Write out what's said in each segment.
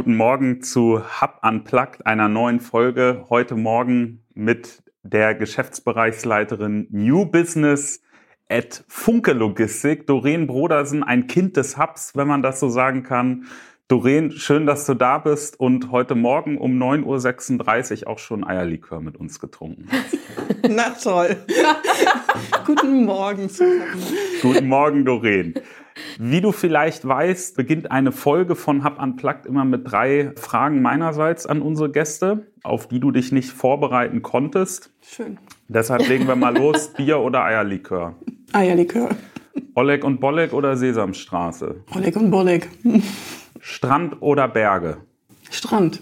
Guten Morgen zu Hub Unplugged, einer neuen Folge. Heute Morgen mit der Geschäftsbereichsleiterin New Business at Funke Logistik, Doreen Brodersen, ein Kind des Hubs, wenn man das so sagen kann. Doreen, schön, dass du da bist und heute Morgen um 9.36 Uhr auch schon Eierlikör mit uns getrunken. Na toll. Guten Morgen zusammen. Guten Morgen, Doreen. Wie du vielleicht weißt, beginnt eine Folge von Hub Unplugged immer mit drei Fragen meinerseits an unsere Gäste, auf die du dich nicht vorbereiten konntest. Schön. Deshalb legen wir mal los. Bier oder Eierlikör? Eierlikör. Oleg und Bolek oder Sesamstraße? Oleg und Bolek. Strand oder Berge? Strand.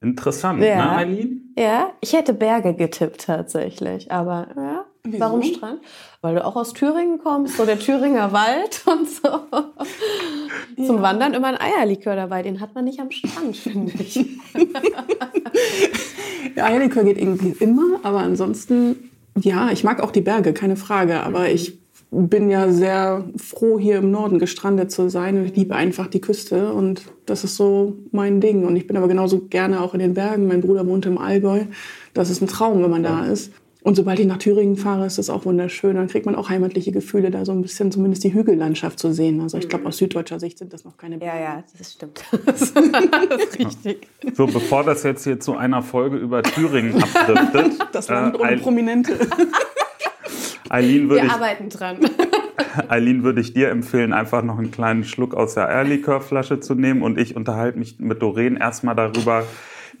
Interessant, Ja. ne, Eileen? Ja, ich hätte Berge getippt tatsächlich, aber ja. Wieso? Warum Strand? Weil du auch aus Thüringen kommst, so der Thüringer Wald und so. Zum Wandern immer ein Eierlikör dabei, den hat man nicht am Strand, finde ich. Der Eierlikör geht irgendwie immer, aber ansonsten, ja, ich mag auch die Berge, keine Frage. Aber ich bin ja sehr froh, hier im Norden gestrandet zu sein. Und ich liebe einfach die Küste und das ist so mein Ding. Und ich bin aber genauso gerne auch in den Bergen. Mein Bruder wohnt im Allgäu. Das ist ein Traum, wenn man da ist. Und sobald ich nach Thüringen fahre, ist das auch wunderschön. Dann kriegt man auch heimatliche Gefühle, da so ein bisschen zumindest die Hügellandschaft zu sehen. Also ich glaube, aus süddeutscher Sicht sind das noch keine Ja, ja, das stimmt. Das ist richtig. So, bevor das jetzt hier zu einer Folge über Thüringen abdriftet, Das Land äh, ohne Eil- Prominente. Eileen würde Wir ich, arbeiten dran. Eileen würde ich dir empfehlen, einfach noch einen kleinen Schluck aus der Eierlikörflasche zu nehmen und ich unterhalte mich mit Doreen erstmal darüber,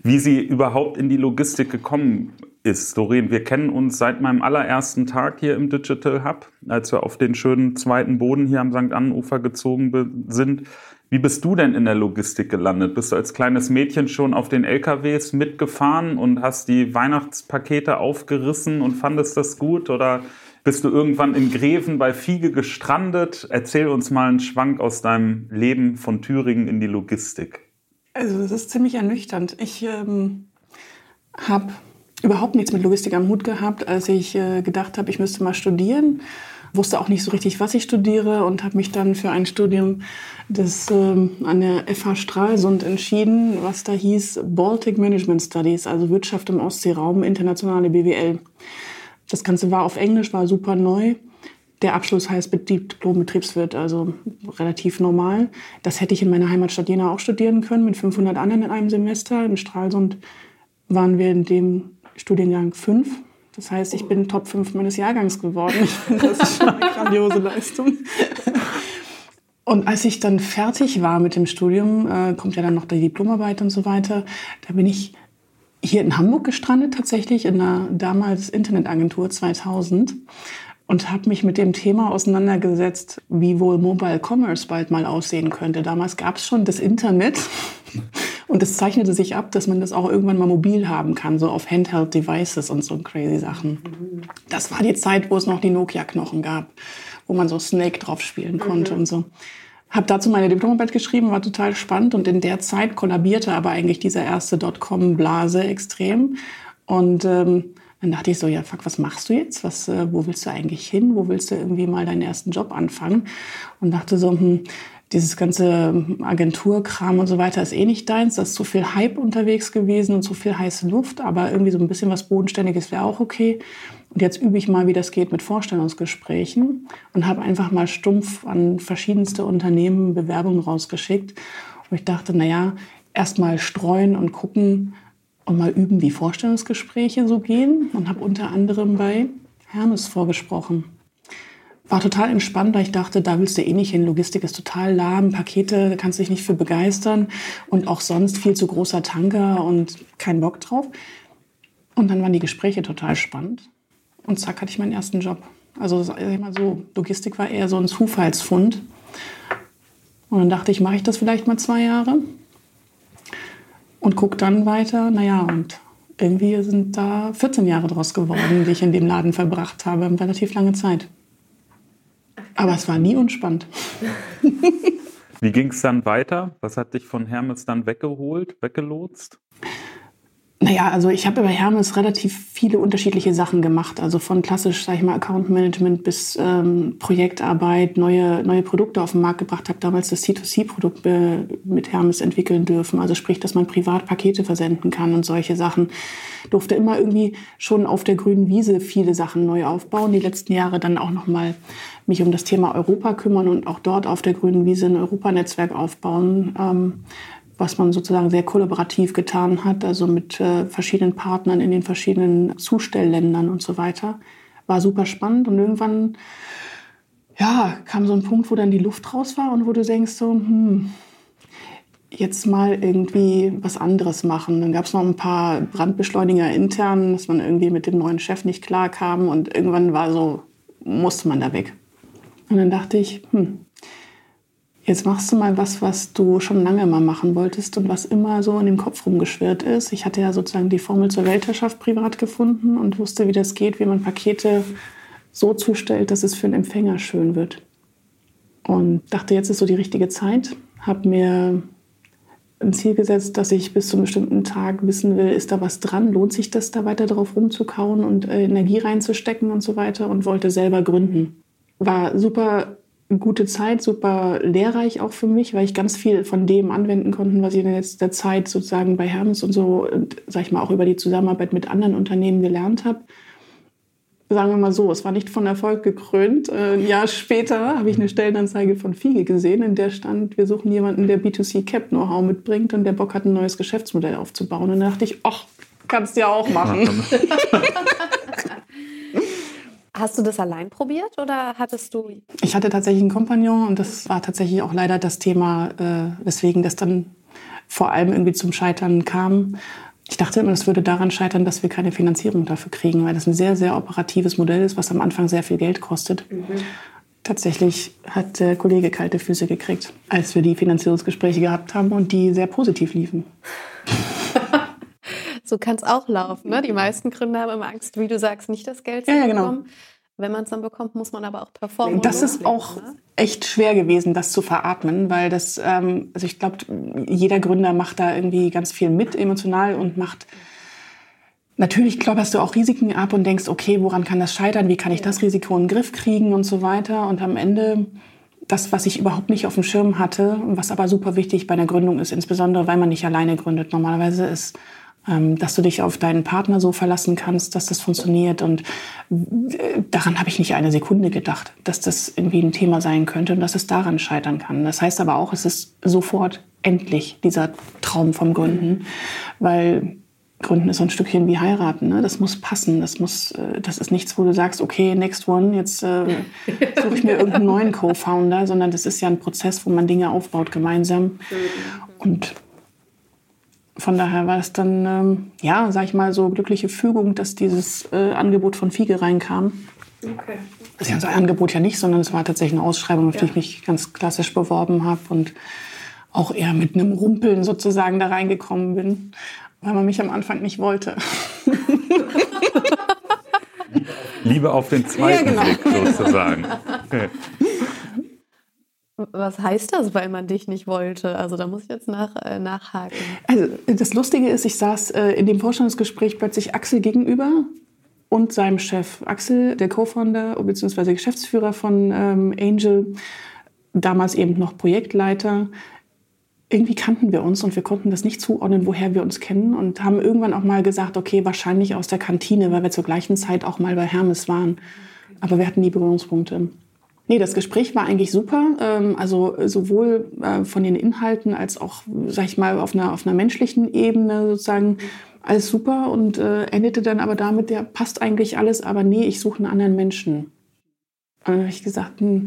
wie sie überhaupt in die Logistik gekommen ist. Doreen, wir kennen uns seit meinem allerersten Tag hier im Digital Hub, als wir auf den schönen zweiten Boden hier am St. Annenufer gezogen sind. Wie bist du denn in der Logistik gelandet? Bist du als kleines Mädchen schon auf den LKWs mitgefahren und hast die Weihnachtspakete aufgerissen und fandest das gut? Oder bist du irgendwann in Greven bei Fiege gestrandet? Erzähl uns mal einen Schwank aus deinem Leben von Thüringen in die Logistik. Also das ist ziemlich ernüchternd. Ich ähm, habe überhaupt nichts mit Logistik am Hut gehabt, als ich äh, gedacht habe, ich müsste mal studieren. Wusste auch nicht so richtig, was ich studiere und habe mich dann für ein Studium des, ähm, an der FH Stralsund entschieden, was da hieß Baltic Management Studies, also Wirtschaft im Ostseeraum, internationale BWL. Das Ganze war auf Englisch, war super neu. Der Abschluss heißt Diplom-Betriebswirt, also relativ normal. Das hätte ich in meiner Heimatstadt Jena auch studieren können, mit 500 anderen in einem Semester. In Stralsund waren wir in dem Studiengang fünf. Das heißt, ich bin Top 5 meines Jahrgangs geworden. Das ist schon eine grandiose Leistung. Und als ich dann fertig war mit dem Studium, äh, kommt ja dann noch die Diplomarbeit und so weiter, da bin ich hier in Hamburg gestrandet, tatsächlich in einer damals Internetagentur 2000 und habe mich mit dem Thema auseinandergesetzt, wie wohl Mobile Commerce bald mal aussehen könnte. Damals gab es schon das Internet und es zeichnete sich ab, dass man das auch irgendwann mal mobil haben kann, so auf Handheld Devices und so crazy Sachen. Das war die Zeit, wo es noch die Nokia-Knochen gab, wo man so Snake drauf spielen konnte und so. Habe dazu meine Diplomarbeit geschrieben, war total spannend und in der Zeit kollabierte aber eigentlich diese erste Dotcom-Blase extrem. Und ähm, dann dachte ich so, ja, fuck, was machst du jetzt? Was, äh, wo willst du eigentlich hin? Wo willst du irgendwie mal deinen ersten Job anfangen? Und dachte so, hm, dieses ganze Agenturkram und so weiter ist eh nicht deins. Da ist zu viel Hype unterwegs gewesen und zu viel heiße Luft, aber irgendwie so ein bisschen was Bodenständiges wäre auch okay. Und jetzt übe ich mal, wie das geht mit Vorstellungsgesprächen und habe einfach mal stumpf an verschiedenste Unternehmen Bewerbungen rausgeschickt. Und ich dachte, naja, erst mal streuen und gucken und mal üben, wie Vorstellungsgespräche so gehen. Und habe unter anderem bei Hermes vorgesprochen. War total entspannt, weil ich dachte, da willst du eh nicht hin. Logistik ist total lahm, Pakete, da kannst du dich nicht für begeistern und auch sonst viel zu großer Tanker und kein Bock drauf. Und dann waren die Gespräche total spannend. Und zack, hatte ich meinen ersten Job. Also sag ich mal so, Logistik war eher so ein Zufallsfund. Und dann dachte ich, mache ich das vielleicht mal zwei Jahre und guck dann weiter. Naja, und irgendwie sind da 14 Jahre draus geworden, die ich in dem Laden verbracht habe. Relativ lange Zeit. Aber es war nie unspannend. Wie ging es dann weiter? Was hat dich von Hermes dann weggeholt, weggelotst? Naja, also ich habe bei Hermes relativ viele unterschiedliche Sachen gemacht. Also von klassisch, sag ich mal, Account Management bis ähm, Projektarbeit, neue, neue Produkte auf den Markt gebracht. Habe damals das C2C-Produkt mit Hermes entwickeln dürfen. Also sprich, dass man privat Pakete versenden kann und solche Sachen. Durfte immer irgendwie schon auf der grünen Wiese viele Sachen neu aufbauen. Die letzten Jahre dann auch nochmal mich um das Thema Europa kümmern und auch dort auf der grünen Wiese ein Europanetzwerk aufbauen. Ähm, was man sozusagen sehr kollaborativ getan hat, also mit äh, verschiedenen Partnern in den verschiedenen Zustellländern und so weiter. War super spannend und irgendwann ja, kam so ein Punkt, wo dann die Luft raus war und wo du denkst so, hm, jetzt mal irgendwie was anderes machen. Dann gab es noch ein paar Brandbeschleuniger intern, dass man irgendwie mit dem neuen Chef nicht klar kam und irgendwann war so, musste man da weg. Und dann dachte ich, hm, Jetzt machst du mal was, was du schon lange mal machen wolltest und was immer so in dem Kopf rumgeschwirrt ist. Ich hatte ja sozusagen die Formel zur Weltherrschaft privat gefunden und wusste, wie das geht, wie man Pakete so zustellt, dass es für den Empfänger schön wird. Und dachte, jetzt ist so die richtige Zeit. Habe mir ein Ziel gesetzt, dass ich bis zu einem bestimmten Tag wissen will, ist da was dran? Lohnt sich das, da weiter drauf rumzukauen und äh, Energie reinzustecken und so weiter? Und wollte selber gründen. War super gute Zeit, super lehrreich auch für mich, weil ich ganz viel von dem anwenden konnte, was ich in der Zeit sozusagen bei Hermes und so, und, sag ich mal, auch über die Zusammenarbeit mit anderen Unternehmen gelernt habe. Sagen wir mal so, es war nicht von Erfolg gekrönt. Äh, ein Jahr später habe ich eine Stellenanzeige von Fiege gesehen, in der stand, wir suchen jemanden, der B2C Cap Know-how mitbringt und der Bock hat, ein neues Geschäftsmodell aufzubauen. Und da dachte ich, ach, kannst du ja auch machen. Hast du das allein probiert oder hattest du? Ich hatte tatsächlich einen Kompagnon und das war tatsächlich auch leider das Thema, äh, weswegen das dann vor allem irgendwie zum Scheitern kam. Ich dachte immer, das würde daran scheitern, dass wir keine Finanzierung dafür kriegen, weil das ein sehr, sehr operatives Modell ist, was am Anfang sehr viel Geld kostet. Mhm. Tatsächlich hat der Kollege kalte Füße gekriegt, als wir die Finanzierungsgespräche gehabt haben und die sehr positiv liefen. so kann es auch laufen. Ne? Die meisten Gründer haben immer Angst, wie du sagst, nicht das Geld zu ja, genau. bekommen. Wenn man es dann bekommt, muss man aber auch performen. Das ist auch ne? echt schwer gewesen, das zu veratmen, weil das, ähm, also ich glaube, jeder Gründer macht da irgendwie ganz viel mit emotional und macht. Natürlich klopperst du auch Risiken ab und denkst, okay, woran kann das scheitern? Wie kann ich das Risiko in den Griff kriegen und so weiter? Und am Ende das, was ich überhaupt nicht auf dem Schirm hatte, was aber super wichtig bei der Gründung ist, insbesondere weil man nicht alleine gründet. Normalerweise ist dass du dich auf deinen Partner so verlassen kannst, dass das funktioniert. Und äh, daran habe ich nicht eine Sekunde gedacht, dass das irgendwie ein Thema sein könnte und dass es daran scheitern kann. Das heißt aber auch, es ist sofort endlich dieser Traum vom Gründen, weil Gründen ist so ein Stückchen wie heiraten. Ne? Das muss passen. Das muss, äh, das ist nichts, wo du sagst, okay, next one, jetzt äh, suche ich mir irgendeinen neuen Co-Founder, sondern das ist ja ein Prozess, wo man Dinge aufbaut gemeinsam. Und von daher war es dann, ähm, ja, sag ich mal, so glückliche Fügung, dass dieses äh, Angebot von Fiege reinkam. Okay. Das ist ja ein Angebot ja nicht, sondern es war tatsächlich eine Ausschreibung, auf ja. die ich mich ganz klassisch beworben habe und auch eher mit einem Rumpeln sozusagen da reingekommen bin, weil man mich am Anfang nicht wollte. Liebe auf den zweiten ja, genau. Blick sozusagen. Okay. Was heißt das, weil man dich nicht wollte? Also da muss ich jetzt nach, äh, nachhaken. Also das Lustige ist, ich saß äh, in dem Vorstellungsgespräch plötzlich Axel gegenüber und seinem Chef. Axel, der Co-Founder bzw. Geschäftsführer von ähm, Angel, damals eben noch Projektleiter. Irgendwie kannten wir uns und wir konnten das nicht zuordnen, woher wir uns kennen und haben irgendwann auch mal gesagt, okay, wahrscheinlich aus der Kantine, weil wir zur gleichen Zeit auch mal bei Hermes waren. Aber wir hatten nie Berührungspunkte. Nee, das Gespräch war eigentlich super. Ähm, also sowohl äh, von den Inhalten als auch, sag ich mal, auf einer, auf einer menschlichen Ebene sozusagen alles super und äh, endete dann aber damit, ja, passt eigentlich alles, aber nee, ich suche einen anderen Menschen. Und dann habe ich gesagt, hm,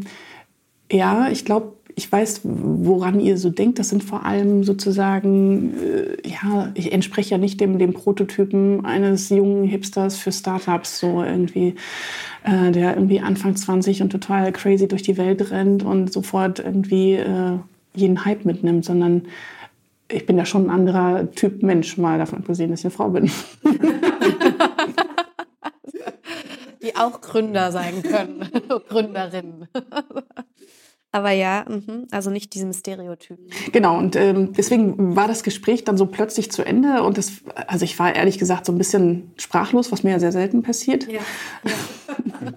ja, ich glaube, ich weiß, woran ihr so denkt. Das sind vor allem sozusagen, äh, ja, ich entspreche ja nicht dem, dem Prototypen eines jungen Hipsters für Startups, so irgendwie, äh, der irgendwie Anfang 20 und total crazy durch die Welt rennt und sofort irgendwie äh, jeden Hype mitnimmt, sondern ich bin ja schon ein anderer Typ Mensch, mal davon abgesehen, dass ich eine Frau bin. Die auch Gründer sein können, Gründerinnen. Aber ja, mh, also nicht diesem Stereotyp. Genau, und ähm, deswegen war das Gespräch dann so plötzlich zu Ende. Und das, also ich war ehrlich gesagt so ein bisschen sprachlos, was mir ja sehr selten passiert. Ja. ja.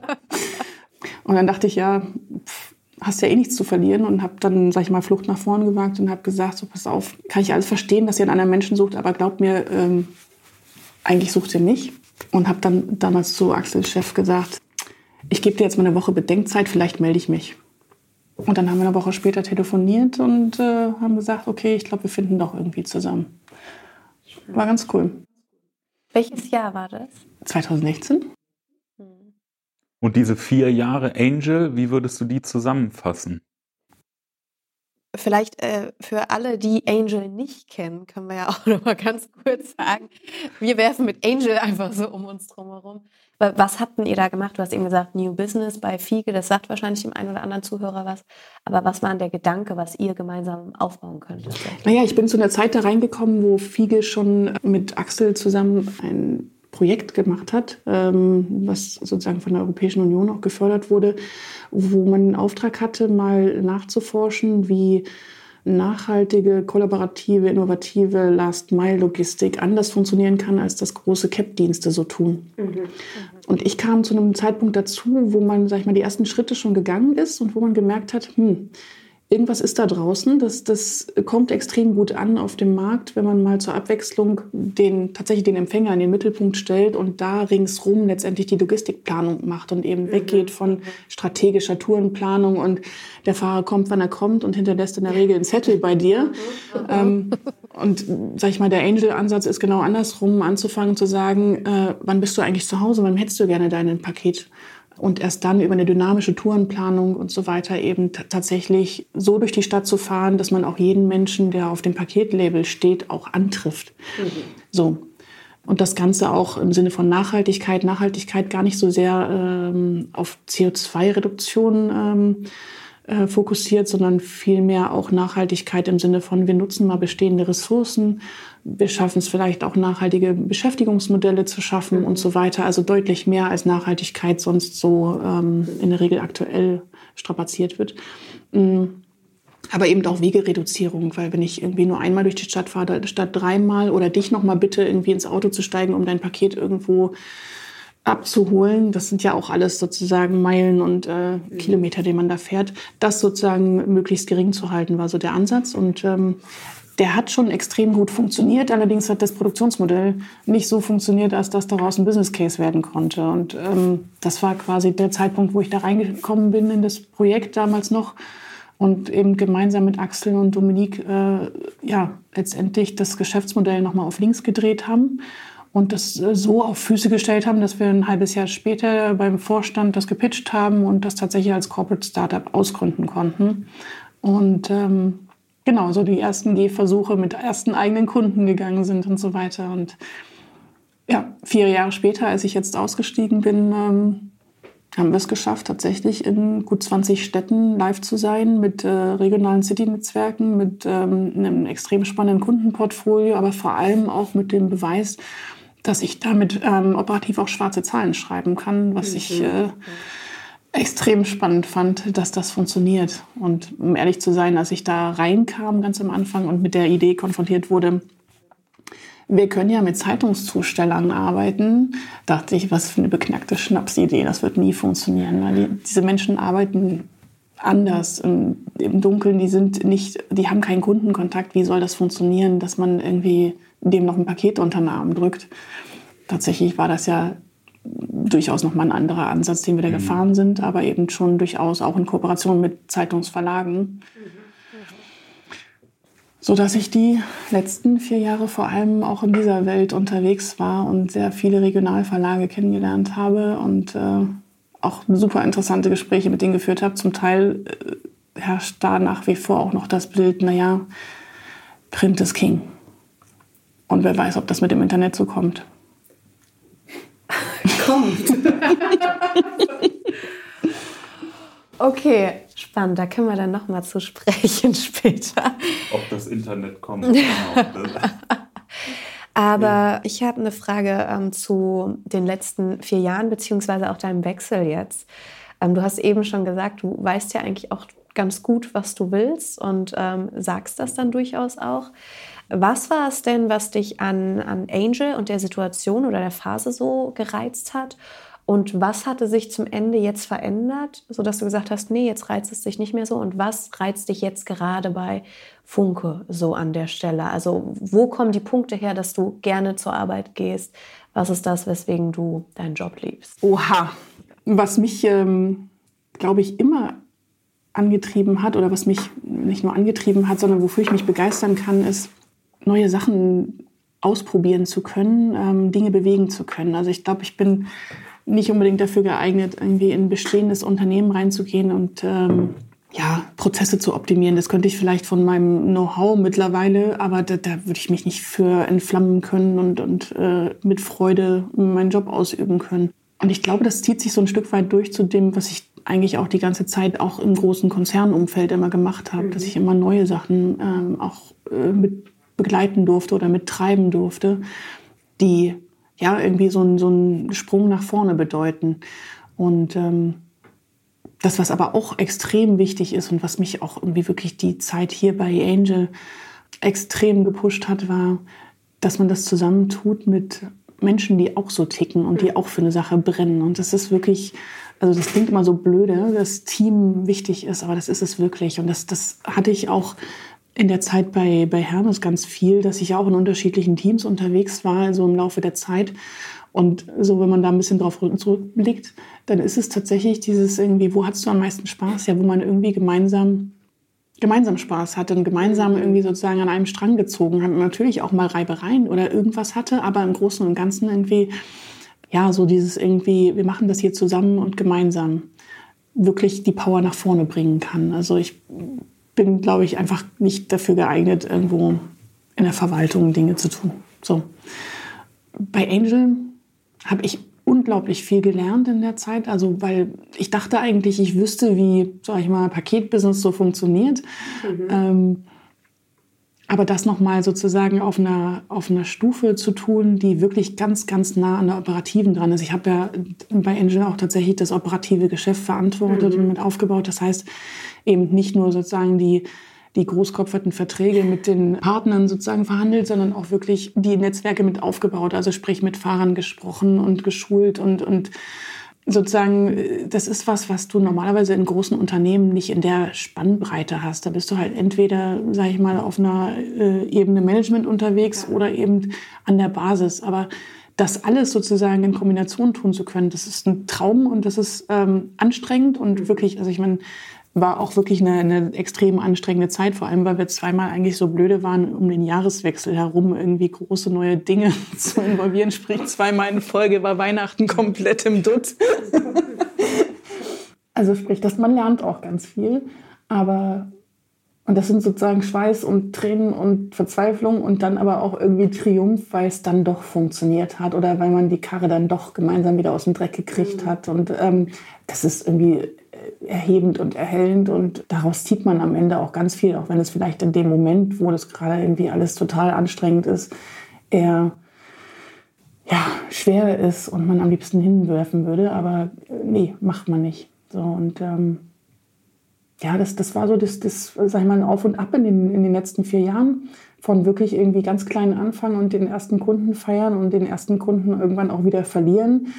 und dann dachte ich, ja, pff, hast ja eh nichts zu verlieren und habe dann, sag ich mal, Flucht nach vorne gewagt und habe gesagt, so pass auf, kann ich alles verstehen, dass ihr einen anderen Menschen sucht, aber glaubt mir, ähm, eigentlich sucht ihr mich. Und habe dann damals zu Axel Chef gesagt, ich gebe dir jetzt mal eine Woche Bedenkzeit, vielleicht melde ich mich. Und dann haben wir eine Woche später telefoniert und äh, haben gesagt, okay, ich glaube, wir finden doch irgendwie zusammen. War ganz cool. Welches Jahr war das? 2016. Und diese vier Jahre Angel, wie würdest du die zusammenfassen? Vielleicht äh, für alle, die Angel nicht kennen, können wir ja auch noch mal ganz kurz sagen. Wir werfen mit Angel einfach so um uns drumherum. Was habt ihr da gemacht? Du hast eben gesagt, New Business bei Fiege, das sagt wahrscheinlich dem einen oder anderen Zuhörer was. Aber was war denn der Gedanke, was ihr gemeinsam aufbauen könnt? Naja, ich bin zu einer Zeit da reingekommen, wo Fiege schon mit Axel zusammen ein Projekt gemacht hat, ähm, was sozusagen von der Europäischen Union auch gefördert wurde, wo man den Auftrag hatte, mal nachzuforschen, wie nachhaltige, kollaborative, innovative Last-Mile-Logistik anders funktionieren kann, als das große CAP-Dienste so tun. Mhm. Und ich kam zu einem Zeitpunkt dazu, wo man, sag ich mal, die ersten Schritte schon gegangen ist und wo man gemerkt hat, hm, irgendwas ist da draußen. Das, das kommt extrem gut an auf dem Markt, wenn man mal zur Abwechslung den, tatsächlich den Empfänger in den Mittelpunkt stellt und da ringsrum letztendlich die Logistikplanung macht und eben weggeht von strategischer Tourenplanung und der Fahrer kommt, wann er kommt und hinterlässt in der Regel einen Zettel bei dir. ähm, und sag ich mal, der Angel-Ansatz ist genau andersrum, anzufangen zu sagen, äh, wann bist du eigentlich zu Hause, wann hättest du gerne dein Paket? Und erst dann über eine dynamische Tourenplanung und so weiter eben tatsächlich so durch die Stadt zu fahren, dass man auch jeden Menschen, der auf dem Paketlabel steht, auch antrifft. Mhm. So. Und das Ganze auch im Sinne von Nachhaltigkeit, Nachhaltigkeit gar nicht so sehr ähm, auf CO2-Reduktion ähm, äh, fokussiert, sondern vielmehr auch Nachhaltigkeit im Sinne von, wir nutzen mal bestehende Ressourcen, wir schaffen es vielleicht auch nachhaltige Beschäftigungsmodelle zu schaffen und so weiter. Also deutlich mehr als Nachhaltigkeit sonst so ähm, in der Regel aktuell strapaziert wird. Mhm. Aber eben auch Wegereduzierung, weil wenn ich irgendwie nur einmal durch die Stadt fahre, statt dreimal oder dich nochmal bitte irgendwie ins Auto zu steigen, um dein Paket irgendwo abzuholen. Das sind ja auch alles sozusagen Meilen und äh, mhm. Kilometer, die man da fährt. Das sozusagen möglichst gering zu halten, war so der Ansatz. Und ähm, der hat schon extrem gut funktioniert. Allerdings hat das Produktionsmodell nicht so funktioniert, als dass daraus ein Business Case werden konnte. Und ähm, das war quasi der Zeitpunkt, wo ich da reingekommen bin in das Projekt damals noch und eben gemeinsam mit Axel und Dominique äh, ja letztendlich das Geschäftsmodell nochmal auf links gedreht haben und das äh, so auf Füße gestellt haben, dass wir ein halbes Jahr später beim Vorstand das gepitcht haben und das tatsächlich als Corporate Startup ausgründen konnten. Und ähm, genau, so die ersten Gehversuche mit ersten eigenen Kunden gegangen sind und so weiter. Und ja, vier Jahre später, als ich jetzt ausgestiegen bin, ähm, haben wir es geschafft, tatsächlich in gut 20 Städten live zu sein, mit äh, regionalen City-Netzwerken, mit ähm, einem extrem spannenden Kundenportfolio, aber vor allem auch mit dem Beweis, dass ich damit ähm, operativ auch schwarze Zahlen schreiben kann, was mhm. ich äh, extrem spannend fand, dass das funktioniert. Und um ehrlich zu sein, als ich da reinkam ganz am Anfang und mit der Idee konfrontiert wurde, wir können ja mit Zeitungszustellern arbeiten, dachte ich, was für eine beknackte Schnapsidee, das wird nie funktionieren, weil die, diese Menschen arbeiten anders im, im, Dunkeln, die sind nicht, die haben keinen Kundenkontakt, wie soll das funktionieren, dass man irgendwie dem noch ein Paket unter den Arm drückt. Tatsächlich war das ja durchaus nochmal ein anderer Ansatz, den wir da mhm. gefahren sind, aber eben schon durchaus auch in Kooperation mit Zeitungsverlagen. Mhm. So dass ich die letzten vier Jahre vor allem auch in dieser Welt unterwegs war und sehr viele Regionalverlage kennengelernt habe und äh, auch super interessante Gespräche mit denen geführt habe. Zum Teil äh, herrscht da nach wie vor auch noch das Bild, naja, Print ist King. Und wer weiß, ob das mit dem Internet so kommt kommt. okay, spannend. Da können wir dann noch mal zu sprechen später. Ob das Internet kommt. Genau. Aber ja. ich habe eine Frage ähm, zu den letzten vier Jahren, beziehungsweise auch deinem Wechsel jetzt. Ähm, du hast eben schon gesagt, du weißt ja eigentlich auch ganz gut, was du willst und ähm, sagst das dann durchaus auch. Was war es denn, was dich an, an Angel und der Situation oder der Phase so gereizt hat? Und was hatte sich zum Ende jetzt verändert, sodass du gesagt hast, nee, jetzt reizt es dich nicht mehr so? Und was reizt dich jetzt gerade bei Funke so an der Stelle? Also wo kommen die Punkte her, dass du gerne zur Arbeit gehst? Was ist das, weswegen du deinen Job liebst? Oha, was mich, ähm, glaube ich, immer angetrieben hat oder was mich nicht nur angetrieben hat, sondern wofür ich mich begeistern kann, ist neue Sachen ausprobieren zu können, ähm, Dinge bewegen zu können. Also ich glaube, ich bin nicht unbedingt dafür geeignet, irgendwie in ein bestehendes Unternehmen reinzugehen und ähm, ja, Prozesse zu optimieren. Das könnte ich vielleicht von meinem Know-how mittlerweile, aber da, da würde ich mich nicht für entflammen können und, und äh, mit Freude meinen Job ausüben können. Und ich glaube, das zieht sich so ein Stück weit durch zu dem, was ich eigentlich auch die ganze Zeit auch im großen Konzernumfeld immer gemacht habe, mhm. dass ich immer neue Sachen ähm, auch äh, mit begleiten durfte oder mittreiben durfte, die ja irgendwie so, ein, so einen Sprung nach vorne bedeuten. Und ähm, das, was aber auch extrem wichtig ist und was mich auch irgendwie wirklich die Zeit hier bei Angel extrem gepusht hat, war, dass man das zusammentut mit Menschen, die auch so ticken und die auch für eine Sache brennen. Und das ist wirklich, also das klingt immer so blöde, dass Team wichtig ist, aber das ist es wirklich. Und das, das hatte ich auch in der Zeit bei, bei Hermes ganz viel, dass ich auch in unterschiedlichen Teams unterwegs war, so im Laufe der Zeit. Und so, wenn man da ein bisschen drauf zurückblickt, dann ist es tatsächlich dieses irgendwie, wo hattest du am meisten Spaß? Ja, wo man irgendwie gemeinsam, gemeinsam Spaß hatte und gemeinsam irgendwie sozusagen an einem Strang gezogen hat und natürlich auch mal Reibereien oder irgendwas hatte, aber im Großen und Ganzen irgendwie, ja, so dieses irgendwie, wir machen das hier zusammen und gemeinsam wirklich die Power nach vorne bringen kann. Also ich bin, glaube ich, einfach nicht dafür geeignet, irgendwo in der Verwaltung Dinge zu tun. So. Bei Angel habe ich unglaublich viel gelernt in der Zeit. Also, weil ich dachte eigentlich, ich wüsste, wie, sag ich mal, Paketbusiness so funktioniert. Mhm. Ähm, aber das nochmal sozusagen auf einer, auf einer Stufe zu tun, die wirklich ganz, ganz nah an der Operativen dran ist. Ich habe ja bei Angel auch tatsächlich das operative Geschäft verantwortet mhm. und mit aufgebaut. Das heißt, eben nicht nur sozusagen die, die großkopferten Verträge mit den Partnern sozusagen verhandelt, sondern auch wirklich die Netzwerke mit aufgebaut, also sprich mit Fahrern gesprochen und geschult und, und sozusagen, das ist was, was du normalerweise in großen Unternehmen nicht in der Spannbreite hast. Da bist du halt entweder, sage ich mal, auf einer äh, Ebene Management unterwegs oder eben an der Basis. Aber das alles sozusagen in Kombination tun zu können, das ist ein Traum und das ist ähm, anstrengend und wirklich, also ich meine, war auch wirklich eine, eine extrem anstrengende Zeit, vor allem weil wir zweimal eigentlich so blöde waren, um den Jahreswechsel herum irgendwie große neue Dinge zu involvieren. Sprich, zweimal in Folge war Weihnachten komplett im Dutt. also sprich, dass man lernt auch ganz viel, aber und das sind sozusagen Schweiß und Tränen und Verzweiflung und dann aber auch irgendwie Triumph, weil es dann doch funktioniert hat oder weil man die Karre dann doch gemeinsam wieder aus dem Dreck gekriegt mhm. hat. Und ähm, das ist irgendwie erhebend und erhellend. Und daraus zieht man am Ende auch ganz viel, auch wenn es vielleicht in dem Moment, wo das gerade irgendwie alles total anstrengend ist, eher ja, schwer ist und man am liebsten hinwerfen würde, aber äh, nee, macht man nicht. So und ähm, ja, das, das war so das, das, sag ich mal, ein Auf und Ab in den, in den letzten vier Jahren. Von wirklich irgendwie ganz kleinen Anfang und den ersten Kunden feiern und den ersten Kunden irgendwann auch wieder verlieren,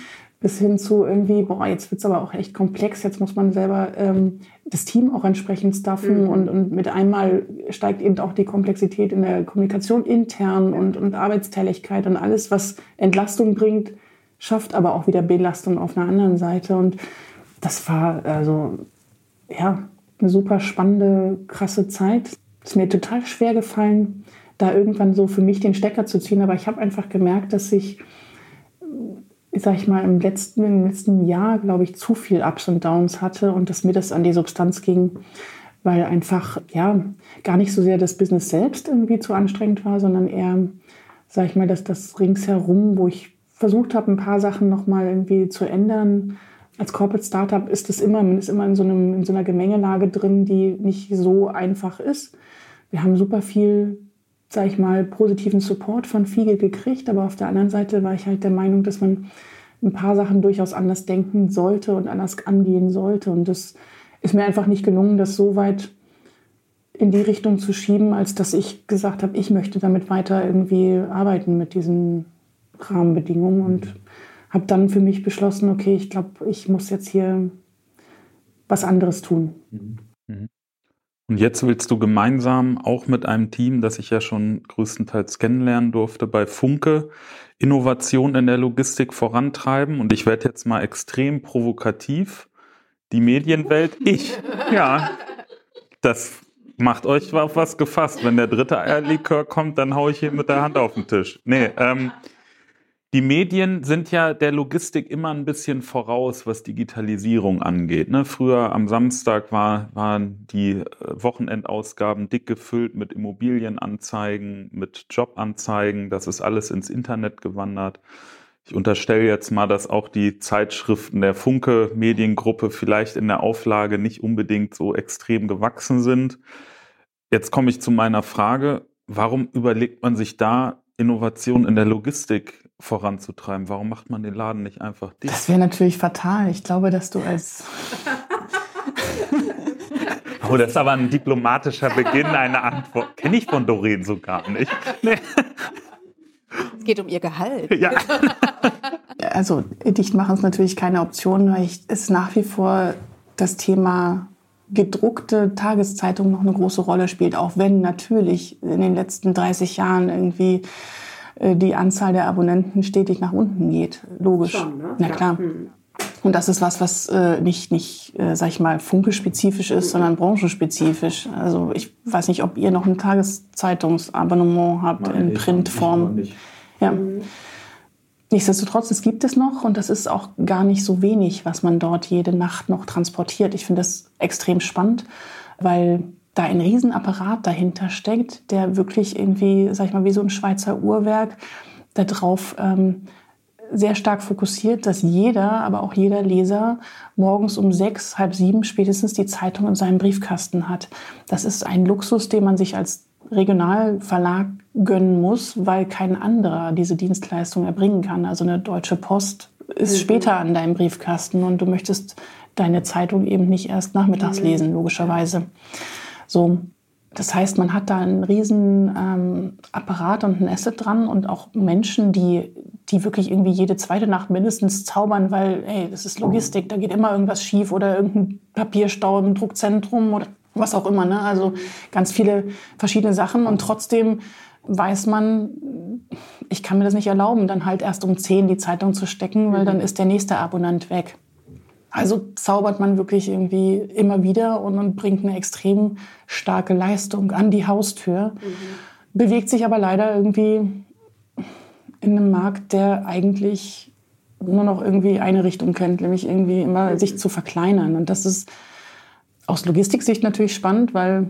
bis hin zu irgendwie, boah, jetzt wird es aber auch echt komplex, jetzt muss man selber ähm, das Team auch entsprechend staffen mhm. und, und mit einmal steigt eben auch die Komplexität in der Kommunikation intern und, und Arbeitsteiligkeit und alles, was Entlastung bringt, schafft aber auch wieder Belastung auf einer anderen Seite. Und das war also, ja, eine super spannende, krasse Zeit. Es ist mir total schwer gefallen, da irgendwann so für mich den Stecker zu ziehen, aber ich habe einfach gemerkt, dass ich sag ich mal, im letzten, im letzten Jahr, glaube ich, zu viel Ups und Downs hatte und dass mir das an die Substanz ging, weil einfach, ja, gar nicht so sehr das Business selbst irgendwie zu anstrengend war, sondern eher, sag ich mal, dass das ringsherum, wo ich versucht habe, ein paar Sachen nochmal irgendwie zu ändern. Als Corporate Startup ist es immer, man ist immer in so, einem, in so einer Gemengelage drin, die nicht so einfach ist. Wir haben super viel sage ich mal, positiven Support von Fiege gekriegt. Aber auf der anderen Seite war ich halt der Meinung, dass man ein paar Sachen durchaus anders denken sollte und anders angehen sollte. Und das ist mir einfach nicht gelungen, das so weit in die Richtung zu schieben, als dass ich gesagt habe, ich möchte damit weiter irgendwie arbeiten mit diesen Rahmenbedingungen und habe dann für mich beschlossen, okay, ich glaube, ich muss jetzt hier was anderes tun. Und jetzt willst du gemeinsam auch mit einem Team, das ich ja schon größtenteils kennenlernen durfte, bei Funke Innovation in der Logistik vorantreiben. Und ich werde jetzt mal extrem provokativ. Die Medienwelt, ich. Ja, das macht euch auf was gefasst. Wenn der dritte Eierlikör kommt, dann haue ich hier mit der Hand auf den Tisch. Nee, ähm, die Medien sind ja der Logistik immer ein bisschen voraus, was Digitalisierung angeht. Ne? Früher am Samstag war, waren die äh, Wochenendausgaben dick gefüllt mit Immobilienanzeigen, mit Jobanzeigen. Das ist alles ins Internet gewandert. Ich unterstelle jetzt mal, dass auch die Zeitschriften der Funke Mediengruppe vielleicht in der Auflage nicht unbedingt so extrem gewachsen sind. Jetzt komme ich zu meiner Frage. Warum überlegt man sich da Innovation in der Logistik voranzutreiben. Warum macht man den Laden nicht einfach dicht? Das wäre natürlich fatal. Ich glaube, dass du als Oh, das ist aber ein diplomatischer Beginn einer Antwort. Kenne ich von Doreen so gar nicht. Nee. Es geht um ihr Gehalt. Ja. Also dicht machen ist natürlich keine Option, weil ich, es nach wie vor das Thema gedruckte Tageszeitung noch eine große Rolle spielt, auch wenn natürlich in den letzten 30 Jahren irgendwie die Anzahl der Abonnenten stetig nach unten geht. Logisch. Schon, ne? Na klar. Ja. Hm. Und das ist was, was äh, nicht, nicht äh, sag ich mal, funkespezifisch ist, sondern branchenspezifisch. Also ich weiß nicht, ob ihr noch ein Tageszeitungsabonnement habt Nein, in Printform. Ja. Mhm. Nichtsdestotrotz, es gibt es noch und das ist auch gar nicht so wenig, was man dort jede Nacht noch transportiert. Ich finde das extrem spannend, weil da ein Riesenapparat dahinter steckt, der wirklich irgendwie, sag ich mal, wie so ein Schweizer Uhrwerk darauf ähm, sehr stark fokussiert, dass jeder, aber auch jeder Leser morgens um sechs, halb sieben spätestens die Zeitung in seinem Briefkasten hat. Das ist ein Luxus, den man sich als Regionalverlag gönnen muss, weil kein anderer diese Dienstleistung erbringen kann. Also eine Deutsche Post ist mhm. später an deinem Briefkasten und du möchtest deine Zeitung eben nicht erst nachmittags mhm. lesen, logischerweise. So, das heißt, man hat da einen riesen ähm, Apparat und ein Asset dran und auch Menschen, die, die wirklich irgendwie jede zweite Nacht mindestens zaubern, weil, hey, das ist Logistik, da geht immer irgendwas schief oder irgendein Papierstau im Druckzentrum oder was auch immer. Ne? Also ganz viele verschiedene Sachen und trotzdem weiß man, ich kann mir das nicht erlauben, dann halt erst um zehn die Zeitung zu stecken, weil dann ist der nächste Abonnent weg. Also zaubert man wirklich irgendwie immer wieder und bringt eine extrem starke Leistung an die Haustür, mhm. bewegt sich aber leider irgendwie in einem Markt, der eigentlich nur noch irgendwie eine Richtung kennt, nämlich irgendwie immer mhm. sich zu verkleinern. Und das ist aus Logistiksicht natürlich spannend, weil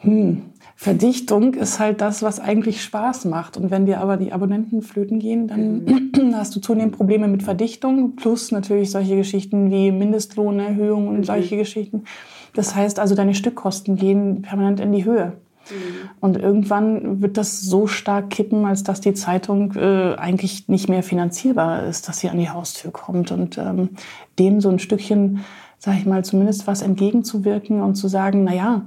hm, Verdichtung ist halt das, was eigentlich Spaß macht. Und wenn dir aber die Abonnenten flöten gehen, dann mhm. hast du zunehmend Probleme mit Verdichtung, plus natürlich solche Geschichten wie Mindestlohnerhöhung und mhm. solche Geschichten. Das heißt also, deine Stückkosten gehen permanent in die Höhe. Mhm. Und irgendwann wird das so stark kippen, als dass die Zeitung äh, eigentlich nicht mehr finanzierbar ist, dass sie an die Haustür kommt. Und ähm, dem so ein Stückchen, sag ich mal, zumindest was entgegenzuwirken und zu sagen, na ja,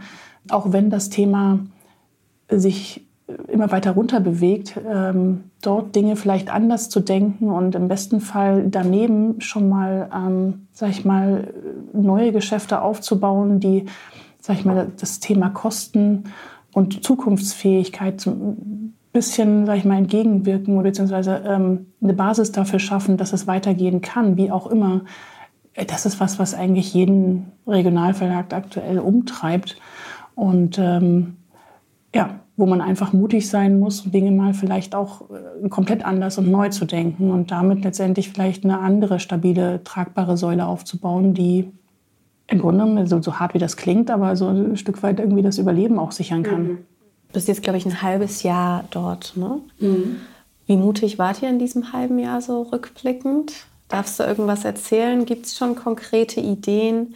auch wenn das Thema sich immer weiter runter bewegt, ähm, dort Dinge vielleicht anders zu denken und im besten Fall daneben schon mal, ähm, sag ich mal, neue Geschäfte aufzubauen, die, sag ich mal, das Thema Kosten und Zukunftsfähigkeit ein bisschen, sag ich mal, entgegenwirken oder beziehungsweise ähm, eine Basis dafür schaffen, dass es weitergehen kann, wie auch immer. Das ist was, was eigentlich jeden Regionalverlag aktuell umtreibt. Und ähm, ja, wo man einfach mutig sein muss, Dinge mal vielleicht auch äh, komplett anders und neu zu denken und damit letztendlich vielleicht eine andere stabile, tragbare Säule aufzubauen, die im Grunde, so, so hart wie das klingt, aber so ein Stück weit irgendwie das Überleben auch sichern kann. Mhm. Du bist jetzt, glaube ich, ein halbes Jahr dort. Ne? Mhm. Wie mutig wart ihr in diesem halben Jahr so rückblickend? Darfst du irgendwas erzählen? Gibt es schon konkrete Ideen,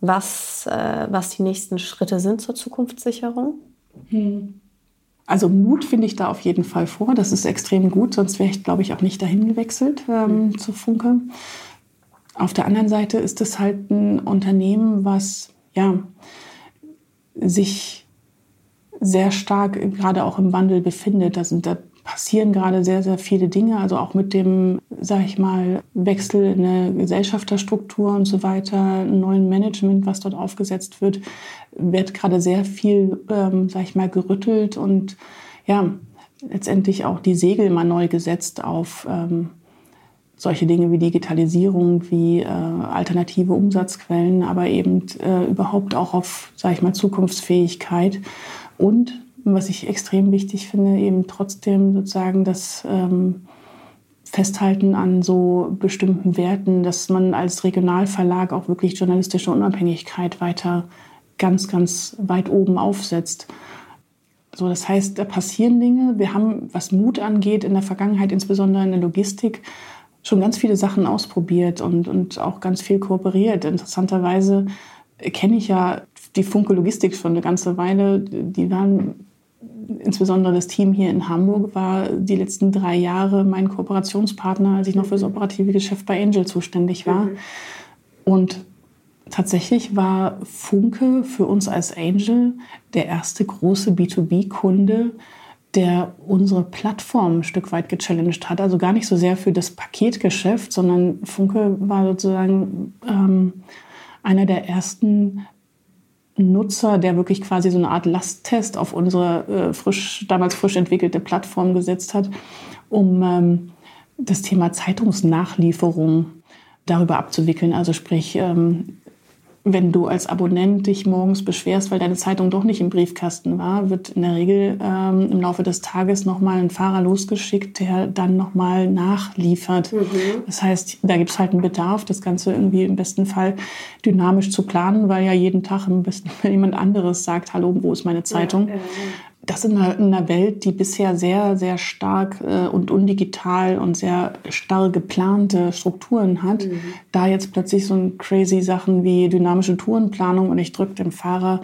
was, äh, was die nächsten Schritte sind zur Zukunftssicherung? Hm. Also Mut finde ich da auf jeden Fall vor. Das ist extrem gut, sonst wäre ich, glaube ich, auch nicht dahin gewechselt ähm, hm. zu Funke. Auf der anderen Seite ist es halt ein Unternehmen, was ja sich sehr stark gerade auch im Wandel befindet. Da, sind, da passieren gerade sehr, sehr viele Dinge. Also auch mit dem, sag ich mal, Wechsel in der Gesellschafterstruktur und so weiter, neuen Management, was dort aufgesetzt wird, wird gerade sehr viel, ähm, sag ich mal, gerüttelt und ja, letztendlich auch die Segel mal neu gesetzt auf ähm, solche Dinge wie Digitalisierung, wie äh, alternative Umsatzquellen, aber eben äh, überhaupt auch auf, sage ich mal, Zukunftsfähigkeit. Und was ich extrem wichtig finde, eben trotzdem sozusagen das ähm, Festhalten an so bestimmten Werten, dass man als Regionalverlag auch wirklich journalistische Unabhängigkeit weiter ganz, ganz weit oben aufsetzt. So, das heißt, da passieren Dinge. Wir haben, was Mut angeht, in der Vergangenheit, insbesondere in der Logistik, schon ganz viele Sachen ausprobiert und, und auch ganz viel kooperiert. Interessanterweise kenne ich ja die Funke Logistik schon eine ganze Weile. Die waren, insbesondere das Team hier in Hamburg, war die letzten drei Jahre mein Kooperationspartner, als ich noch für das operative Geschäft bei Angel zuständig war. Mhm. Und tatsächlich war Funke für uns als Angel der erste große B2B-Kunde, der unsere Plattform ein Stück weit gechallenged hat. Also gar nicht so sehr für das Paketgeschäft, sondern Funke war sozusagen ähm, einer der ersten Nutzer, der wirklich quasi so eine Art Lasttest auf unsere äh, frisch, damals frisch entwickelte Plattform gesetzt hat, um ähm, das Thema Zeitungsnachlieferung darüber abzuwickeln. Also sprich, ähm, wenn du als Abonnent dich morgens beschwerst, weil deine Zeitung doch nicht im Briefkasten war, wird in der Regel ähm, im Laufe des Tages nochmal ein Fahrer losgeschickt, der dann nochmal nachliefert. Mhm. Das heißt, da gibt es halt einen Bedarf, das Ganze irgendwie im besten Fall dynamisch zu planen, weil ja jeden Tag im besten Fall jemand anderes sagt, hallo, wo ist meine Zeitung? Ja, ja das in einer, in einer, Welt, die bisher sehr, sehr stark äh, und undigital und sehr starr geplante Strukturen hat, mhm. da jetzt plötzlich so ein crazy Sachen wie dynamische Tourenplanung und ich drücke dem Fahrer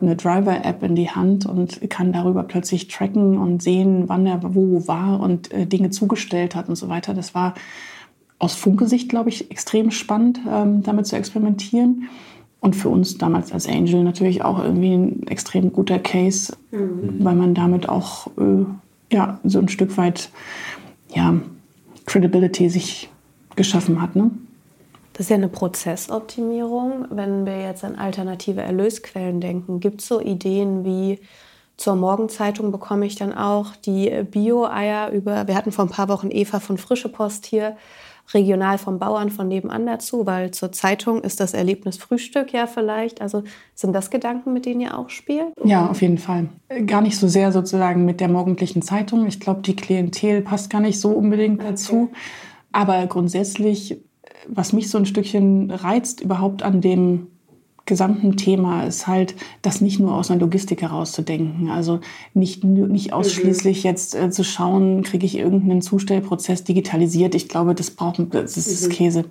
eine Driver-App in die Hand und kann darüber plötzlich tracken und sehen, wann er wo war und äh, Dinge zugestellt hat und so weiter. Das war aus Funkesicht, glaube ich, extrem spannend, ähm, damit zu experimentieren. Und für uns damals als Angel natürlich auch irgendwie ein extrem guter Case, mhm. weil man damit auch äh, ja, so ein Stück weit ja, Credibility sich geschaffen hat. Ne? Das ist ja eine Prozessoptimierung. Wenn wir jetzt an alternative Erlösquellen denken, gibt es so Ideen wie zur Morgenzeitung bekomme ich dann auch die Bio-Eier über, wir hatten vor ein paar Wochen Eva von Frische Post hier, regional vom Bauern von nebenan dazu, weil zur Zeitung ist das Erlebnis Frühstück ja vielleicht. Also sind das Gedanken, mit denen ihr auch spielt? Ja, auf jeden Fall. Gar nicht so sehr sozusagen mit der morgendlichen Zeitung. Ich glaube, die Klientel passt gar nicht so unbedingt dazu. Okay. Aber grundsätzlich, was mich so ein Stückchen reizt überhaupt an dem gesamten Thema ist halt, das nicht nur aus einer Logistik herauszudenken. Also nicht, nicht mhm. ausschließlich jetzt äh, zu schauen, kriege ich irgendeinen Zustellprozess digitalisiert. Ich glaube, das braucht, das ist mhm. Käse.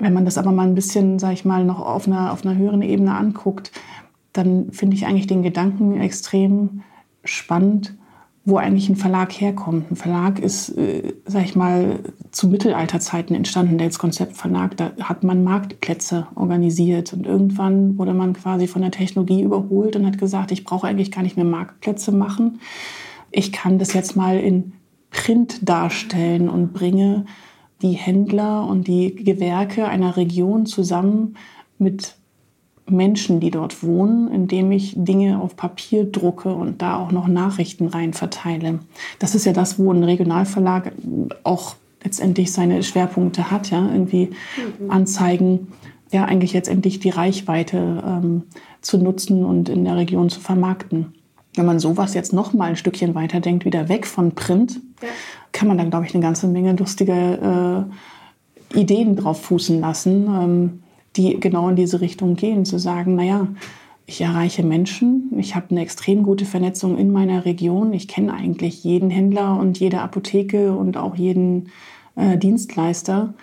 Wenn man das aber mal ein bisschen, sag ich mal, noch auf einer, auf einer höheren Ebene anguckt, dann finde ich eigentlich den Gedanken extrem spannend, wo eigentlich ein Verlag herkommt. Ein Verlag ist, äh, sag ich mal, zu Mittelalterzeiten entstanden, der jetzt Konzeptverlag. Da hat man Marktplätze organisiert und irgendwann wurde man quasi von der Technologie überholt und hat gesagt, ich brauche eigentlich gar nicht mehr Marktplätze machen. Ich kann das jetzt mal in Print darstellen und bringe die Händler und die Gewerke einer Region zusammen mit Menschen, die dort wohnen, indem ich Dinge auf Papier drucke und da auch noch Nachrichten rein verteile. Das ist ja das, wo ein Regionalverlag auch letztendlich seine Schwerpunkte hat, ja, irgendwie mhm. Anzeigen, ja, eigentlich letztendlich die Reichweite ähm, zu nutzen und in der Region zu vermarkten. Wenn man sowas jetzt noch mal ein Stückchen weiterdenkt, wieder weg von Print, ja. kann man dann, glaube ich, eine ganze Menge lustige äh, Ideen drauf fußen lassen. Ähm, die genau in diese Richtung gehen, zu sagen, naja, ich erreiche Menschen, ich habe eine extrem gute Vernetzung in meiner Region, ich kenne eigentlich jeden Händler und jede Apotheke und auch jeden äh, Dienstleister.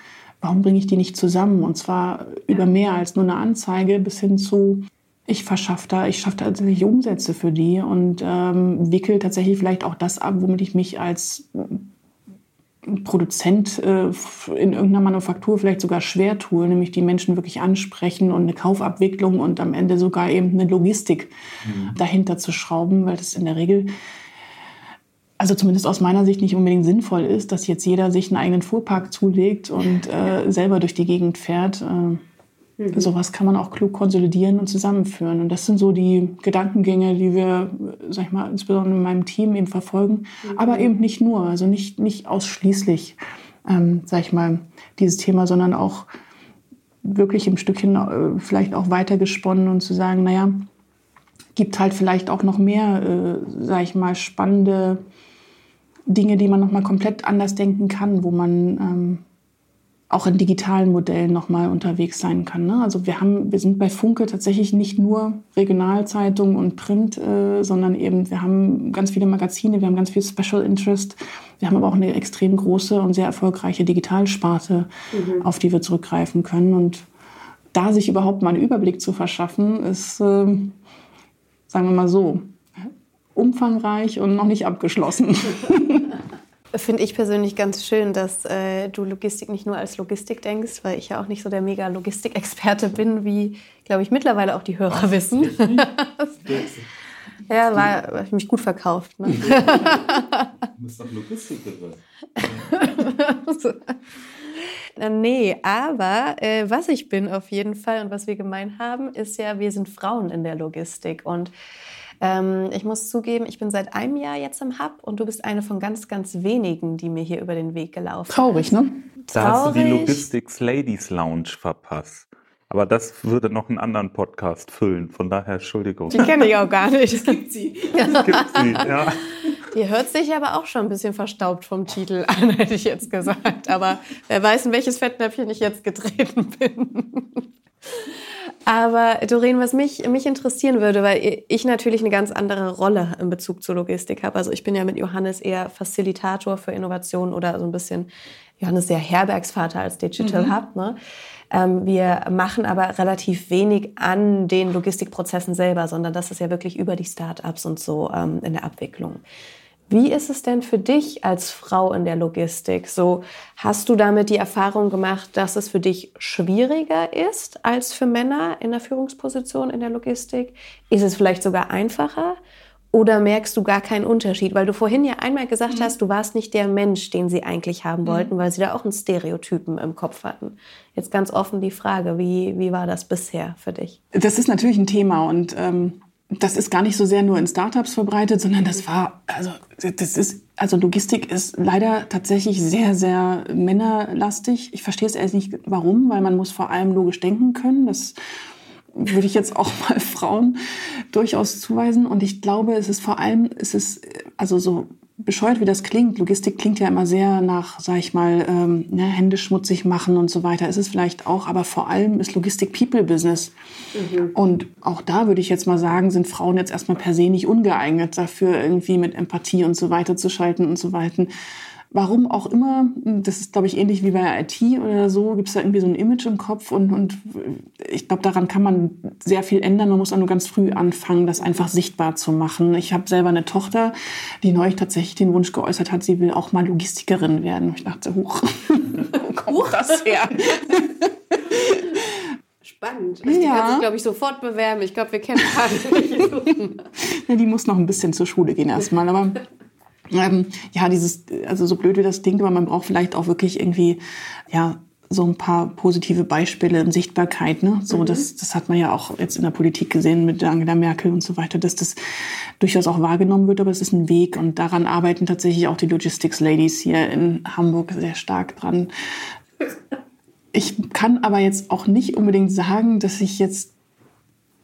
Warum bringe ich die nicht zusammen? Und zwar über mehr als nur eine Anzeige bis hin zu, ich verschaffe da, ich schaffe tatsächlich Umsätze für die und ähm, wickel tatsächlich vielleicht auch das ab, womit ich mich als Produzent äh, in irgendeiner Manufaktur vielleicht sogar schwer tue, nämlich die Menschen wirklich ansprechen und eine Kaufabwicklung und am Ende sogar eben eine Logistik mhm. dahinter zu schrauben, weil das in der Regel also zumindest aus meiner Sicht nicht unbedingt sinnvoll ist, dass jetzt jeder sich einen eigenen Fuhrpark zulegt und äh, selber durch die Gegend fährt. Äh, Mhm. Sowas kann man auch klug konsolidieren und zusammenführen. Und das sind so die Gedankengänge, die wir, sag ich mal, insbesondere in meinem Team eben verfolgen. Mhm. Aber eben nicht nur, also nicht, nicht ausschließlich, ähm, sag ich mal, dieses Thema, sondern auch wirklich im Stückchen äh, vielleicht auch weitergesponnen und zu sagen, naja, gibt halt vielleicht auch noch mehr, äh, sag ich mal, spannende Dinge, die man noch mal komplett anders denken kann, wo man ähm, auch in digitalen Modellen nochmal unterwegs sein kann. Ne? Also wir haben, wir sind bei Funke tatsächlich nicht nur Regionalzeitung und Print, äh, sondern eben wir haben ganz viele Magazine, wir haben ganz viel Special Interest, wir haben aber auch eine extrem große und sehr erfolgreiche Digitalsparte, mhm. auf die wir zurückgreifen können. Und da sich überhaupt mal einen Überblick zu verschaffen, ist, äh, sagen wir mal so, umfangreich und noch nicht abgeschlossen. Finde ich persönlich ganz schön, dass äh, du Logistik nicht nur als Logistik denkst, weil ich ja auch nicht so der mega Logistikexperte bin, wie, glaube ich, mittlerweile auch die Hörer wissen. ja, war, habe ich mich gut verkauft. Ne? du bist doch Logistikerin. nee, aber äh, was ich bin auf jeden Fall und was wir gemein haben, ist ja, wir sind Frauen in der Logistik und ähm, ich muss zugeben, ich bin seit einem Jahr jetzt im Hub und du bist eine von ganz, ganz wenigen, die mir hier über den Weg gelaufen Traurig, ne? Da Traurig. hast du die Logistics Ladies Lounge verpasst. Aber das würde noch einen anderen Podcast füllen. Von daher Entschuldigung. Die kenne ich auch gar nicht. Es gibt sie. Es gibt sie, ja. Die hört sich aber auch schon ein bisschen verstaubt vom Titel an, hätte ich jetzt gesagt. Aber wer weiß, in welches Fettnäpfchen ich jetzt getreten bin. Aber Doreen, was mich, mich interessieren würde, weil ich natürlich eine ganz andere Rolle in Bezug zur Logistik habe. Also ich bin ja mit Johannes eher Facilitator für Innovation oder so ein bisschen, Johannes der Herbergsvater als Digital mhm. Hub. Ne? Ähm, wir machen aber relativ wenig an den Logistikprozessen selber, sondern das ist ja wirklich über die Start-ups und so ähm, in der Abwicklung. Wie ist es denn für dich als Frau in der Logistik? So, hast du damit die Erfahrung gemacht, dass es für dich schwieriger ist als für Männer in der Führungsposition in der Logistik? Ist es vielleicht sogar einfacher? Oder merkst du gar keinen Unterschied? Weil du vorhin ja einmal gesagt mhm. hast, du warst nicht der Mensch, den sie eigentlich haben mhm. wollten, weil sie da auch einen Stereotypen im Kopf hatten. Jetzt ganz offen die Frage, wie, wie war das bisher für dich? Das ist natürlich ein Thema und ähm, das ist gar nicht so sehr nur in Startups verbreitet, sondern das war, also das ist, also Logistik ist leider tatsächlich sehr, sehr männerlastig. Ich verstehe es erst nicht, warum, weil man muss vor allem logisch denken können. Das würde ich jetzt auch mal Frauen durchaus zuweisen. Und ich glaube, es ist vor allem, es ist also so bescheuert, wie das klingt. Logistik klingt ja immer sehr nach, sag ich mal, ähm, ne, Hände schmutzig machen und so weiter. Ist es vielleicht auch, aber vor allem ist Logistik People-Business. Mhm. Und auch da würde ich jetzt mal sagen, sind Frauen jetzt erstmal per se nicht ungeeignet dafür, irgendwie mit Empathie und so weiter zu schalten und so weiter. Warum auch immer, das ist, glaube ich, ähnlich wie bei IT oder so, gibt es da irgendwie so ein Image im Kopf und, und ich glaube, daran kann man sehr viel ändern. Man muss auch nur ganz früh anfangen, das einfach sichtbar zu machen. Ich habe selber eine Tochter, die neulich tatsächlich den Wunsch geäußert hat, sie will auch mal Logistikerin werden. Ich dachte, huch, wo kommt das her? Spannend. Die ja. kann sich, glaube ich, sofort bewerben. Ich glaube, wir kennen beide. ja, die muss noch ein bisschen zur Schule gehen erstmal, aber ähm, ja, dieses, also so blöd wie das klingt, aber man braucht vielleicht auch wirklich irgendwie, ja, so ein paar positive Beispiele in Sichtbarkeit. Ne? So, mhm. das, das hat man ja auch jetzt in der Politik gesehen mit Angela Merkel und so weiter, dass das durchaus auch wahrgenommen wird, aber es ist ein Weg und daran arbeiten tatsächlich auch die Logistics Ladies hier in Hamburg sehr stark dran. Ich kann aber jetzt auch nicht unbedingt sagen, dass ich jetzt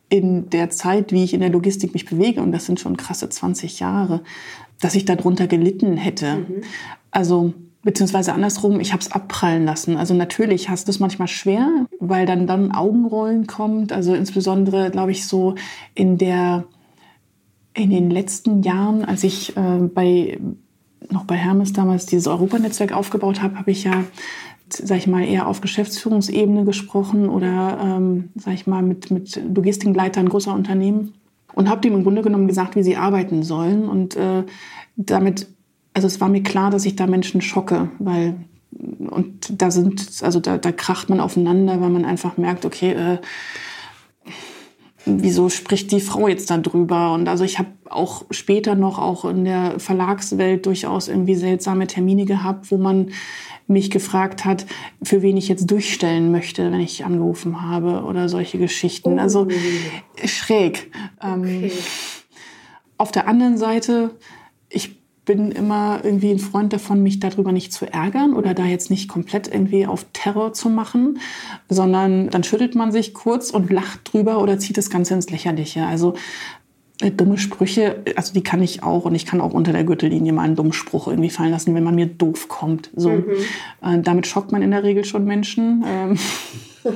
in der Zeit, wie ich in der Logistik mich bewege, und das sind schon krasse 20 Jahre, dass ich darunter gelitten hätte. Mhm. Also beziehungsweise andersrum, ich habe es abprallen lassen. Also natürlich hast du es manchmal schwer, weil dann dann Augenrollen kommt. Also insbesondere, glaube ich, so in der in den letzten Jahren, als ich äh, bei noch bei Hermes damals dieses Europanetzwerk aufgebaut habe, habe ich ja sag ich mal, eher auf Geschäftsführungsebene gesprochen oder, ähm, sag ich mal, mit, mit Logistikleitern großer Unternehmen und habe dem im Grunde genommen gesagt, wie sie arbeiten sollen. Und äh, damit also es war mir klar, dass ich da Menschen schocke, weil und da sind, also da, da kracht man aufeinander, weil man einfach merkt, okay, äh, wieso spricht die Frau jetzt da drüber? Und also ich habe auch später noch auch in der Verlagswelt durchaus irgendwie seltsame Termine gehabt, wo man mich gefragt hat, für wen ich jetzt durchstellen möchte, wenn ich angerufen habe oder solche Geschichten. Also oh. schräg. Ähm, okay. Auf der anderen Seite, bin immer irgendwie ein Freund davon, mich darüber nicht zu ärgern oder da jetzt nicht komplett irgendwie auf Terror zu machen, sondern dann schüttelt man sich kurz und lacht drüber oder zieht das Ganze ins Lächerliche. Also äh, dumme Sprüche, also die kann ich auch und ich kann auch unter der Gürtellinie mal einen dummen Spruch irgendwie fallen lassen, wenn man mir doof kommt. So, mhm. äh, damit schockt man in der Regel schon Menschen. Ähm.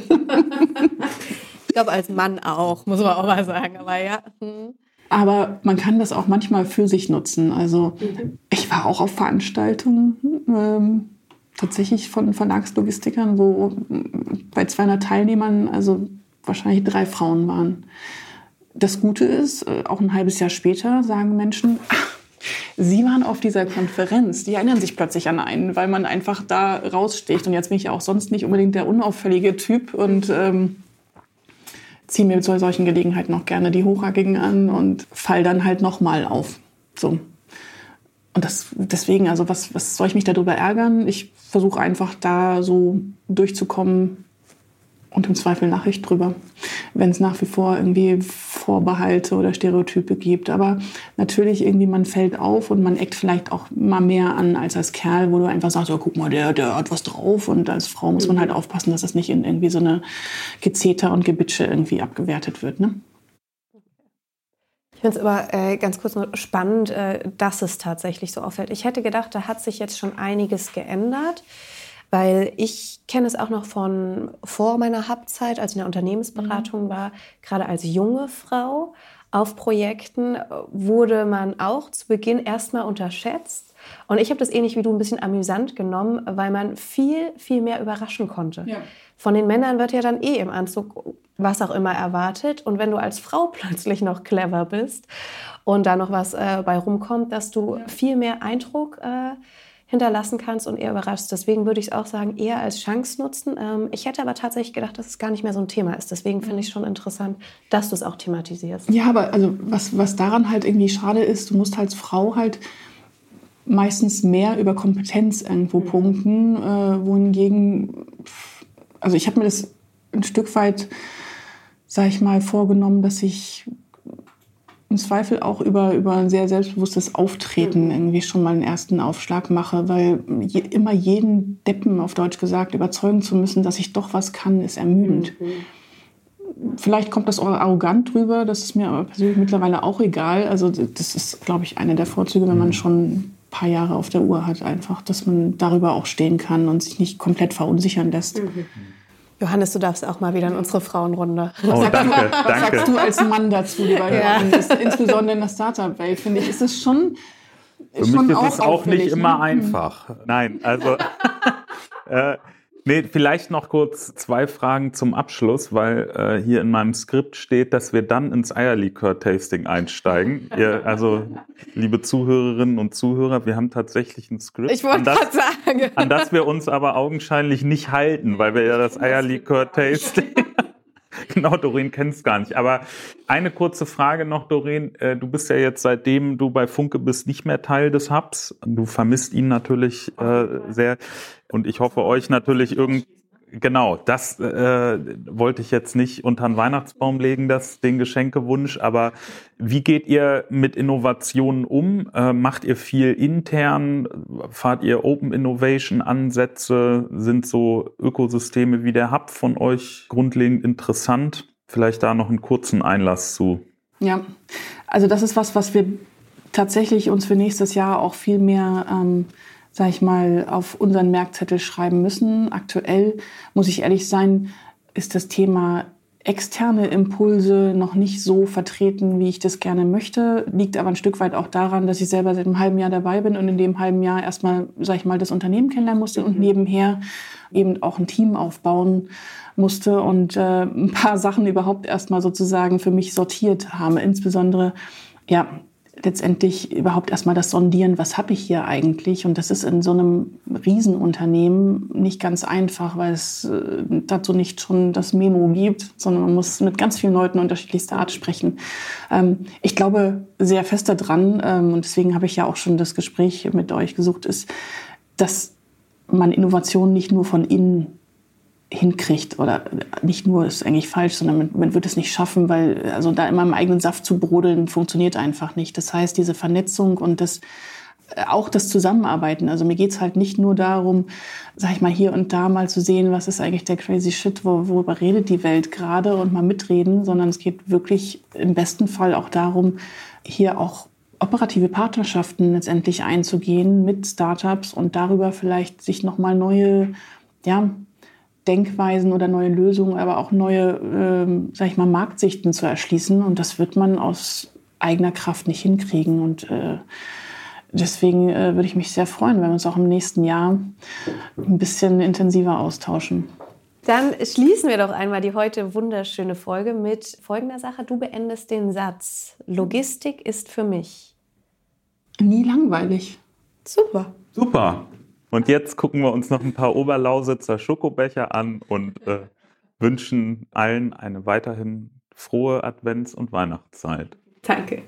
ich glaube als Mann auch, muss man auch mal sagen, aber ja. Hm. Aber man kann das auch manchmal für sich nutzen. Also mhm. ich war auch auf Veranstaltungen, ähm, tatsächlich von Verlagslogistikern, wo bei 200 Teilnehmern also wahrscheinlich drei Frauen waren. Das Gute ist, äh, auch ein halbes Jahr später sagen Menschen, ach, Sie waren auf dieser Konferenz. Die erinnern sich plötzlich an einen, weil man einfach da raussticht. Und jetzt bin ich ja auch sonst nicht unbedingt der unauffällige Typ und ähm, ziehe mir zu solchen Gelegenheiten noch gerne die Hochhackigen an und fall dann halt nochmal auf. So. Und das, deswegen, also was, was soll ich mich darüber ärgern? Ich versuche einfach da so durchzukommen, und im Zweifel Nachricht drüber, wenn es nach wie vor irgendwie Vorbehalte oder Stereotype gibt. Aber natürlich irgendwie, man fällt auf und man eckt vielleicht auch mal mehr an als als Kerl, wo du einfach sagst, oh, guck mal, der, der hat was drauf. Und als Frau muss man halt aufpassen, dass das nicht in irgendwie so eine Gezeter und Gebitsche irgendwie abgewertet wird. Ne? Ich finde es aber äh, ganz kurz nur spannend, äh, dass es tatsächlich so auffällt. Ich hätte gedacht, da hat sich jetzt schon einiges geändert. Weil ich kenne es auch noch von vor meiner Hubzeit, als ich in der Unternehmensberatung mhm. war, gerade als junge Frau auf Projekten wurde man auch zu Beginn erstmal unterschätzt. Und ich habe das ähnlich wie du ein bisschen amüsant genommen, weil man viel, viel mehr überraschen konnte. Ja. Von den Männern wird ja dann eh im Anzug was auch immer erwartet. Und wenn du als Frau plötzlich noch clever bist und da noch was äh, bei rumkommt, dass du ja. viel mehr Eindruck äh, hinterlassen kannst und eher überraschst. Deswegen würde ich es auch sagen, eher als Chance nutzen. Ähm, ich hätte aber tatsächlich gedacht, dass es gar nicht mehr so ein Thema ist. Deswegen finde ich es schon interessant, dass du es auch thematisierst. Ja, aber also was, was daran halt irgendwie schade ist, du musst als Frau halt meistens mehr über Kompetenz irgendwo mhm. punkten, äh, wohingegen, also ich habe mir das ein Stück weit, sag ich mal, vorgenommen, dass ich im Zweifel auch über, über ein sehr selbstbewusstes Auftreten mhm. irgendwie schon mal einen ersten Aufschlag mache, weil je, immer jeden Deppen, auf Deutsch gesagt, überzeugen zu müssen, dass ich doch was kann, ist ermüdend. Mhm. Vielleicht kommt das auch arrogant drüber, das ist mir aber persönlich mittlerweile auch egal. Also das ist, glaube ich, einer der Vorzüge, wenn man mhm. schon ein paar Jahre auf der Uhr hat, einfach, dass man darüber auch stehen kann und sich nicht komplett verunsichern lässt. Mhm. Johannes, du darfst auch mal wieder in unsere Frauenrunde. Oh, danke, Was danke. sagst du als Mann dazu, lieber ja. Johannes? Insbesondere in der Startup-Welt, finde ich, ist es schon. Für mich ist es auch nicht immer ne? einfach. Nein, also äh, Nee, vielleicht noch kurz zwei Fragen zum Abschluss, weil äh, hier in meinem Skript steht, dass wir dann ins Eierlikör-Tasting einsteigen. Ihr, also, liebe Zuhörerinnen und Zuhörer, wir haben tatsächlich ein Skript, ich an, das, sagen. an das wir uns aber augenscheinlich nicht halten, weil wir ja das Eierlikör-Tasting genau, Doreen kennt es gar nicht. Aber eine kurze Frage noch, Doreen. Äh, du bist ja jetzt, seitdem du bei Funke bist, nicht mehr Teil des Hubs. Du vermisst ihn natürlich äh, sehr. Und ich hoffe euch natürlich irgendwie Genau, das äh, wollte ich jetzt nicht unter den Weihnachtsbaum legen, das, den Geschenkewunsch. Aber wie geht ihr mit Innovationen um? Äh, macht ihr viel intern? Fahrt ihr Open Innovation Ansätze? Sind so Ökosysteme wie der Hub von euch grundlegend interessant? Vielleicht da noch einen kurzen Einlass zu. Ja, also das ist was, was wir tatsächlich uns für nächstes Jahr auch viel mehr ähm, sag ich mal, auf unseren Merkzettel schreiben müssen. Aktuell, muss ich ehrlich sein, ist das Thema externe Impulse noch nicht so vertreten, wie ich das gerne möchte. Liegt aber ein Stück weit auch daran, dass ich selber seit einem halben Jahr dabei bin und in dem halben Jahr erstmal, sag ich mal, das Unternehmen kennenlernen musste und mhm. nebenher eben auch ein Team aufbauen musste und äh, ein paar Sachen überhaupt erstmal sozusagen für mich sortiert habe. Insbesondere, ja, letztendlich überhaupt erstmal das Sondieren, was habe ich hier eigentlich? Und das ist in so einem Riesenunternehmen nicht ganz einfach, weil es äh, dazu nicht schon das Memo gibt, sondern man muss mit ganz vielen Leuten unterschiedlichster Art sprechen. Ähm, ich glaube sehr fest daran, ähm, und deswegen habe ich ja auch schon das Gespräch mit euch gesucht, ist, dass man Innovation nicht nur von innen hinkriegt oder nicht nur ist eigentlich falsch, sondern man, man, wird es nicht schaffen, weil also da immer im eigenen Saft zu brodeln funktioniert einfach nicht. Das heißt, diese Vernetzung und das äh, auch das Zusammenarbeiten. Also mir geht's halt nicht nur darum, sag ich mal, hier und da mal zu sehen, was ist eigentlich der crazy shit, wo, worüber redet die Welt gerade und mal mitreden, sondern es geht wirklich im besten Fall auch darum, hier auch operative Partnerschaften letztendlich einzugehen mit Startups und darüber vielleicht sich nochmal neue, ja, Denkweisen oder neue Lösungen, aber auch neue, ähm, sag ich mal, Marktsichten zu erschließen. Und das wird man aus eigener Kraft nicht hinkriegen. Und äh, deswegen äh, würde ich mich sehr freuen, wenn wir uns auch im nächsten Jahr ein bisschen intensiver austauschen. Dann schließen wir doch einmal die heute wunderschöne Folge mit folgender Sache. Du beendest den Satz. Logistik ist für mich. Nie langweilig. Super. Super. Und jetzt gucken wir uns noch ein paar Oberlausitzer Schokobecher an und äh, wünschen allen eine weiterhin frohe Advents- und Weihnachtszeit. Danke.